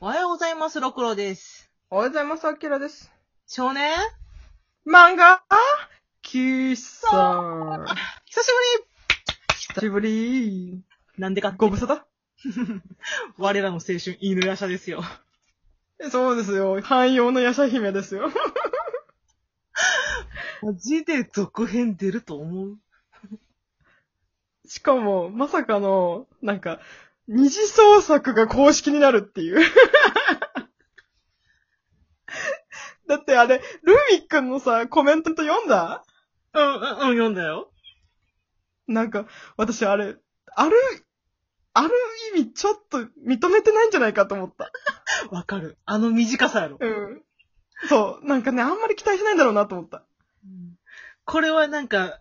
おはようございます、ろくろです。おはようございます、あきらです。少年？漫画？喫茶。久し久しぶり。ぶりなんでかって？ご無沙汰？我らの青春、犬やしゃですよ。そうですよ。汎用のヤシャ姫ですよ。マジで続編出ると思う？しかも、まさかの、なんか、二次創作が公式になるっていう。だってあれ、ルーミックンのさ、コメント読んだ？うん、うん、うん、読んだよ。なんか、私あれ、ある、ある意味ちょっと認めてないんじゃないかと思った。わかる。あの短さやろ。うん。そう。なんかね、あんまり期待しないんだろうなと思った。これはなんか、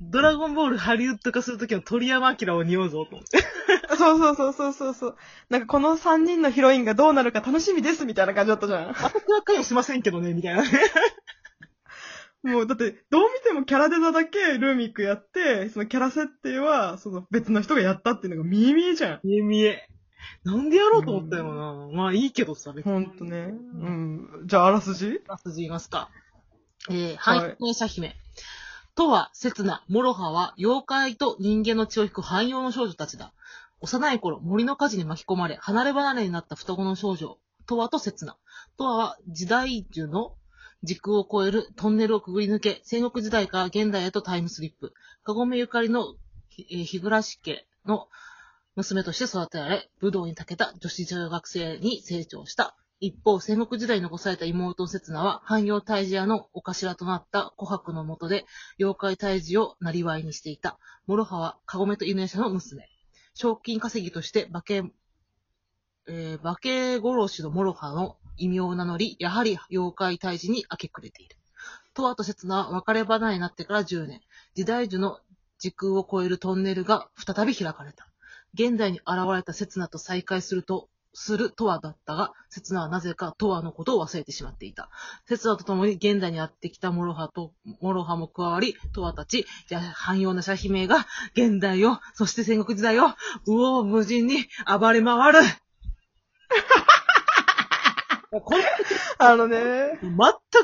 ドラゴンボールハリウッド化するときの鳥山明を匂うぞと思って。そうそうそうそうそうそう。なんかこの3人のヒロインがどうなるか楽しみですみたいな感じだったじゃん。私は関与しませんけどね、みたいなね。もうだって、どう見てもキャラデザだけルーミックやって、そのキャラ設定は、その別の人がやったっていうのが見え見えじゃん。見え見え。なんでやろうと思ったよな。まあいいけどさ、別に。ほんとね。うん。じゃあ、あらすじ？あらすじ言いますか。えー、はい半妖の夜叉姫。とわ、刹那、モロハは、妖怪と人間の血を引く半妖の少女たちだ。幼い頃、森の火事に巻き込まれ、離れ離れになった双子の少女、とわと刹那。とわは、時代樹の時空を超えるトンネルをくぐり抜け、戦国時代から現代へとタイムスリップ。かごめゆかりの、えー日暮家の娘として育てられ、武道に長けた女子中学生に成長した。一方、戦国時代に残された妹刹那は、妖怪退治屋のお頭となった琥珀の下で、妖怪退治をなりにしていた。諸刃は、カゴメと犬舎の娘。賞金稼ぎとして、化け、えー、化け殺しの諸刃の異名を名乗り、やはり妖怪退治に明け暮れている。とわと刹那は別れ離れになってから10年、時代樹の時空を超えるトンネルが再び開かれた。現代に現れた刹那と再会すると、するトワだったが、刹那はなぜかトワのことを忘れてしまっていた。刹那と共に現代にやってきたモロハと、モロハも加わり、とわたち、じゃ半妖の夜叉姫が、現代を、そして戦国時代を、縦横無尽に暴れ回るこれ、あのね、全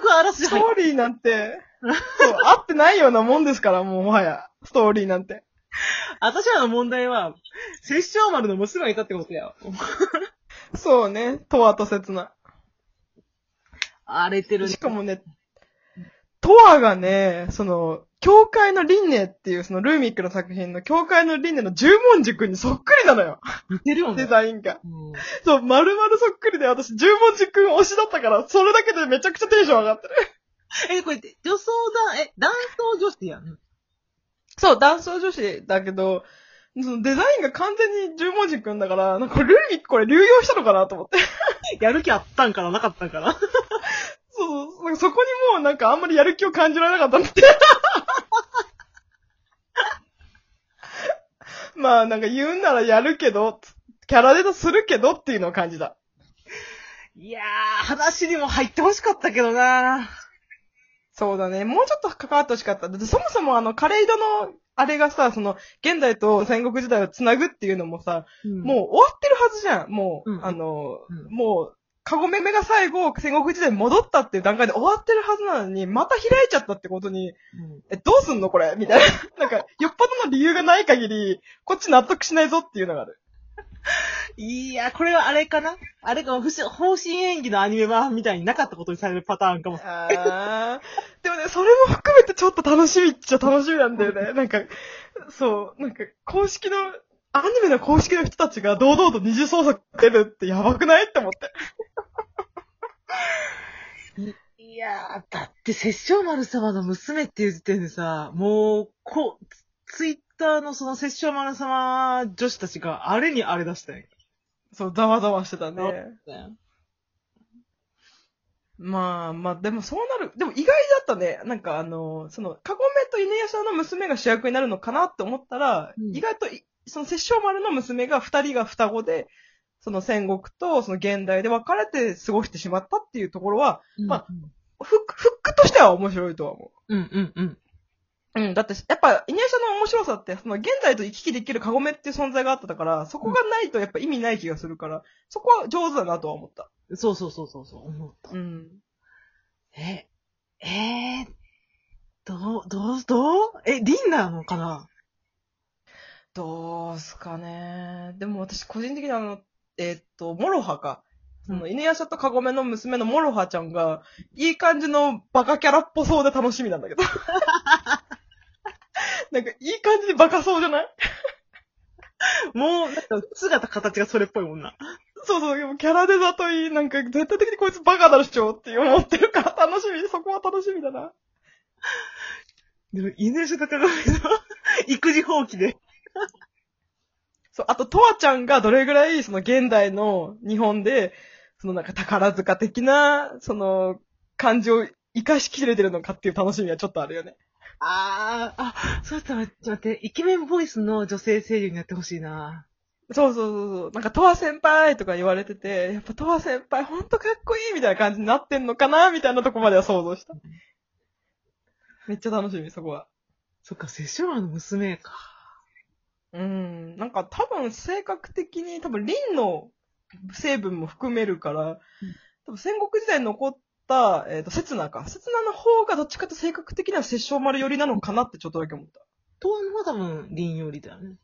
くあらすストーリーなんて、そう、あってないようなもんですから、もうもはや、ストーリーなんて。私らの問題は、殺生丸の娘がいたってことや。そうね、トワと刹那。荒れてるねしかもね、トワがね、その、教会の輪廻っていう、そのルーミックの作品の教会の輪廻の十文字君にそっくりなのよ。似てるよね。デザインが。うんそう、丸々そっくりで私十文字君推しだったから、それだけでめちゃくちゃテンション上がってる。え、これ、女装だ、え、男装女子やん。そう、男装女子だけど、そのデザインが完全に十文字君だから、なんかルーミックこれ流用したのかなと思って。やる気あったんかななかったんかなそう そう、なんかそこにもうなんかあんまりやる気を感じられなかったんだって。まあなんか言うならやるけど、キャラデザするけどっていうのを感じた。いやー、話にも入ってほしかったけどなそうだね。もうちょっと関わってほしかった。だってそもそもあの、カレイドの、あれがさ、その、現代と戦国時代をつなぐっていうのもさ、うんもう終わってるはずじゃん。もう、うんあの、うんもう、カゴメメが最後、戦国時代に戻ったっていう段階で終わってるはずなのに、また開いちゃったってことに、うんえ、どうすんのこれ？みたいな。なんか、よっぽどの理由がない限り、こっち納得しないぞっていうのがある。いや、これはあれかな？あれかも、不思方針演技のアニメ版みたいになかったことにされるパターンかも。あー。でもね、それも含めてちょっと楽しみっちゃ楽しみなんだよね。なんか、そう、なんか、公式の、アニメの公式の人たちが堂々と二次創作出るってやばくない？って思って。いやー、だって、摂政丸様の娘っていう時点でさ、もう、こう、ツイッターのその摂政丸様女子たちがあれにあれ出したよ。そう、ざわざわしてたね。ねまあまあ、でもそうなる。でも意外だったね。なんかあの、その、カゴメと犬屋さんの娘が主役になるのかなって思ったら、うん意外とい、その、摂政丸の娘が二人が双子で、その戦国とその現代で別れて過ごしてしまったっていうところは、まあ、フック、フックとしては面白いとは思う。うんうんうん。うん、だって、やっぱ、イニアシャの面白さって、その、現代と行き来できるカゴメっていう存在があったから、そこがないとやっぱ意味ない気がするから、そこは上手だなとは思った。そうそうそうそうそう、思った。うん。え、えー、どう、どう、どう？え、りんなのかな？どうすかね。でも私個人的にあの、えーっと、モロハか。その、うん犬夜叉とかごめの娘のモロハちゃんが、いい感じのバカキャラっぽそうで楽しみなんだけど。なんか、いい感じでバカそうじゃない？もう、なんか、姿形がそれっぽいもんな。そうそう、でもキャラデザといい、なんか絶対的にこいつバカだろ、主張って思ってるから楽しみ、そこは楽しみだな。でも、犬種とかが、育児放棄で。そう、あと、トワちゃんがどれぐらい、その現代の日本で、そのなんか宝塚的な、その、感じを活かしきれてるのかっていう楽しみはちょっとあるよね。あー、あ、そうだったら、ちょっと待って、イケメンボイスの女性声優になってほしいな。そうそうそうそう。なんか、トワ先輩とか言われてて、やっぱトワ先輩ほんとかっこいいみたいな感じになってんのかなみたいなとこまでは想像した。めっちゃ楽しみ、そこは。そっか、セショアの娘か。うん。なんか多分性格的に多分リンの成分も含めるから、多分戦国時代に残った、えっ、と、刹那か。刹那の方がどっちかと性格的には殺生丸寄りなのかなってちょっとだけ思った。東のは多分、リンよりだよね。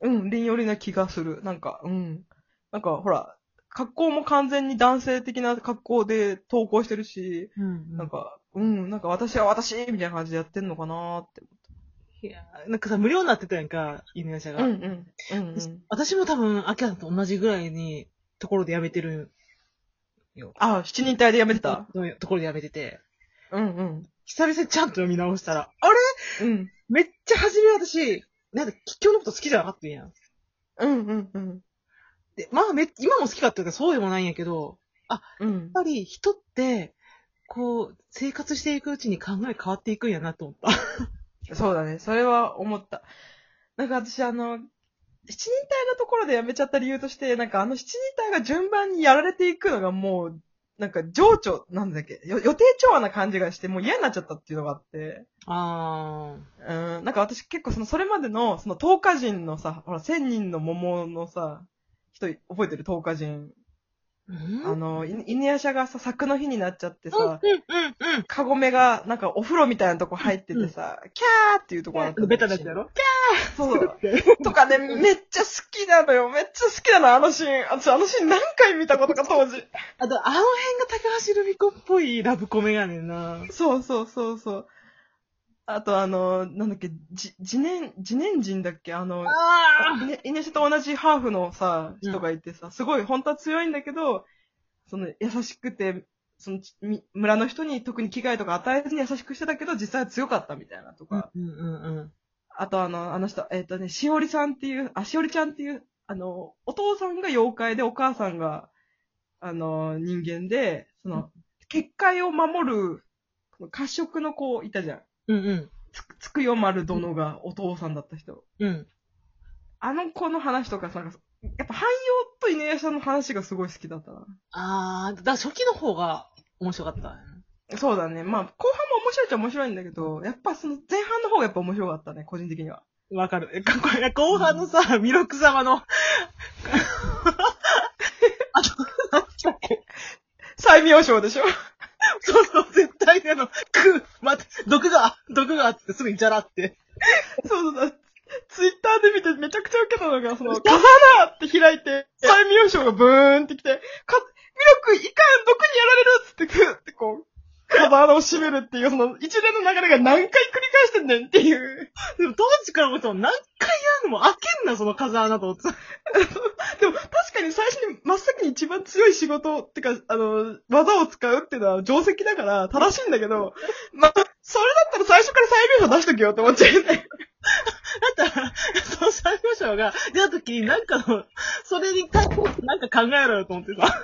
うん、リン寄りな気がする。なんか、うん。なんか、ほら、格好も完全に男性的な格好で投稿してるし、うんなんか、うん、なんか私は私みたいな感じでやってんのかなーっていや、なんかさ、無料になってたやんか、犬屋舎が。思った。うん、うん、うん、うん。私も多分、アキラと同じぐらいに、ところで辞めてるよ。あ、七人隊でやめてた？のところで辞めてて。うん、うん。久々にちゃんと読み直したら、あれ？うん。めっちゃ初め私、なんか、吉祥のこと好きじゃなかったんやん。うん、うん、うん。で、まあめ、今も好きかって言うかそうでもないんやけど、うんやっ。ぱり人って、こう、生活していくうちに考え変わっていくんやなと思った。そうだね。それは思った。なんか私あの、七人隊のところで辞めちゃった理由として、なんかあの七人隊が順番にやられていくのがもう、なんか情緒、なんだっけ、よ予定調和な感じがして、もう嫌になっちゃったっていうのがあって、あうん、なんか私結構その、それまでの、その、10日人のさ、ほら、千人の桃のさ、人、覚えてる？10日人。ー。あの、い犬夜叉がさ、作の日になっちゃってさ、うん、うん、うん、うん。カゴメが、なんかお風呂みたいなとこ入っててさ、キャーっていうところあった。ベタなやつやろ？そう。とかね、めっちゃ好きなのよ。めっちゃ好きなの、あのシーン。私、あのシーン何回見たことか、当時。あと、あの辺が高橋留美子っぽいラブコメやねんな。そうそうそうそう。あと、あの、なんだっけ、じ、自年、自年人だっけ？あの、あイネシと同じハーフのさ、人がいてさ、すごい、本当は強いんだけど、その、優しくて、その、村の人に特に危害とか与えずに優しくしてたけど、実際は強かったみたいなとか。うん、うん、うん。あとあの、あの人、えっ、とね、しおりさんっていう、あ、しおりちゃんっていう、あの、お父さんが妖怪でお母さんが、あの、人間で、その、結界を守る、褐色の子いたじゃん。うん、うん。つく、つくよ丸殿がお父さんだった人。うん。あの子の話とかさ、なんかやっぱ汎用と犬屋さんの話がすごい好きだったな。あー、だから初期の方が面白かった。そうだね。まあ、後半も面白いっちゃ面白いんだけど、やっぱその前半の方がやっぱ面白かったね、個人的には。わかる。え、かこれ、後半のさ、弥勒様の、あと、何だっけ最妙章でしょ そうそう、絶対にあの、く、待って、毒が、毒があってすぐにじゃらって。そうそうそう。ツイッターで見てめちゃくちゃ受けたのが、その、カザナって開いて、最妙章がブーンってきて、か、ミルクいかん、毒にやられるっつって、ふってこう、カザナを閉めるっていう、その一連の流れが何回繰り返してんねんっていう。でも当時から思っても何回やるのも開けんな、その風穴と。でも確かに最初に真っ先に一番強い仕事ってか、あの、技を使うっていうのは定石だから正しいんだけど、まあ、それだったら最初から最妙章出しとけよって思っちゃうよね。だったら、その三秒章が出た時になんかの、それに対してなんか考えろよと思ってさ。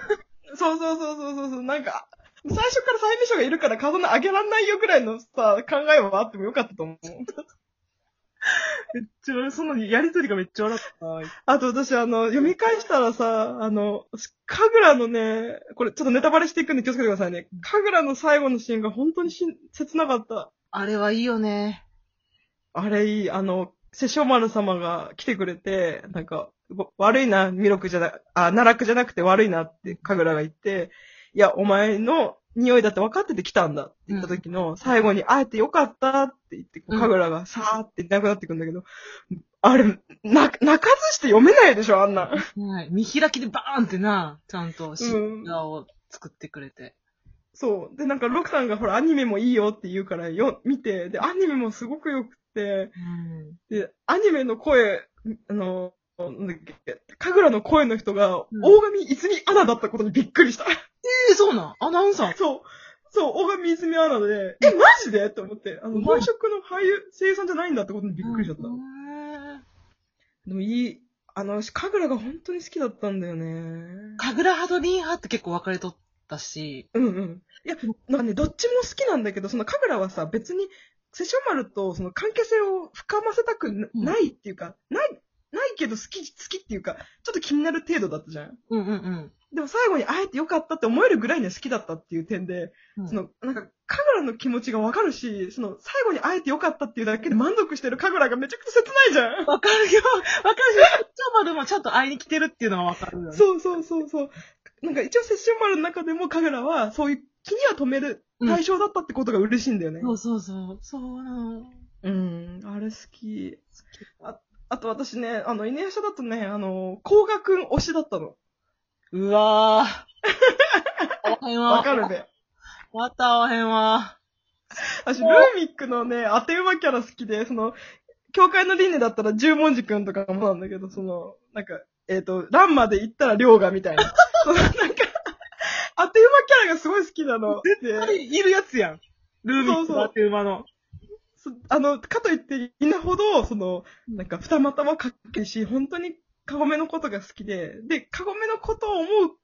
そうそうそうそうそうそう、なんか、最初から最妙章がいるからカザナ上げらんないよぐらいのさ、考えはあってもよかったと思う。めっちゃ、そのやりとりがめっちゃ笑った。あと私あの、読み返したらさ、あの、カグラのね、これちょっとネタバレしていくんで気をつけてくださいね。カグラの最後のシーンが本当にし切なかった。あれはいいよね。あれいい、あの、瀬正丸様が来てくれて、なんか、わ悪いな、弥勒じゃな、あ、奈落じゃなくて悪いなって神楽が言って、いや、お前の匂いだって分かってて来たんだって言った時の、最後に会えてよかったって言って、うん神楽がさーっていなくなってくんだけど、あれ、な、泣かずして読めないでしょ、あんな。はい。見開きでバーンってな、ちゃんとシうん画を作ってくれて。そう。で、なんか、ロクさんがほら、アニメもいいよって言うから、よ、見て、で、アニメもすごく良くて、うん。で、アニメの声、あの、なんだっけ、神楽の声の人が、うん大神泉アナだったことにびっくりした。ええそうなん？アナウンサー？そう。そう、大神泉アナで、え、マジで？と思って、あの、うん本職の俳優、声優さんじゃないんだってことにびっくりしちゃった。うんでもいい、あの、私神楽が本当に好きだったんだよね。神楽派とリン派って結構分かれとったし。うんうん。いや、なんかね、どっちも好きなんだけど、その神楽はさ、別に、瀬正丸とその関係性を深ませたくないっていうか、ない、ないけど好き、好きっていうか、ちょっと気になる程度だったじゃん。うんうんうん。でも最後に会えてよかったって思えるぐらいには好きだったっていう点で、うんその、なんか、神楽の気持ちがわかるし、その、最後に会えてよかったっていうだけで満足してる神楽がめちゃくちゃ切ないじゃん。わかるよ。わかるし、ちょまでもちゃんと会いに来てるっていうのはわかるよね。そうそうそうそう。なんか一応、摂政丸の中でも神楽は、そういう気には止める対象だったってことが嬉しいんだよね。そうそうそう。そうなの。うん、あれ好き。ああと私ね、あの、犬夜叉だとね、あの、甲賀くん推しだったの。うわぁ。合わへんわ。わかるね。また合わへんわ。私、ルーミックのね、当て馬キャラ好きで、その、教会の輪廻だったら十文字くんとかもなんだけど、その、なんか、えっ、と、ランマで行ったら龍河みたいな。その、なんか、当て馬キャラがすごい好きなの。で、いるやつやん。ルーミックだって馬の。そあの、かといって、いなほど、その、なんか、二股はかっけえし、本当に、カゴメのことが好きで、で、カゴメのことを思う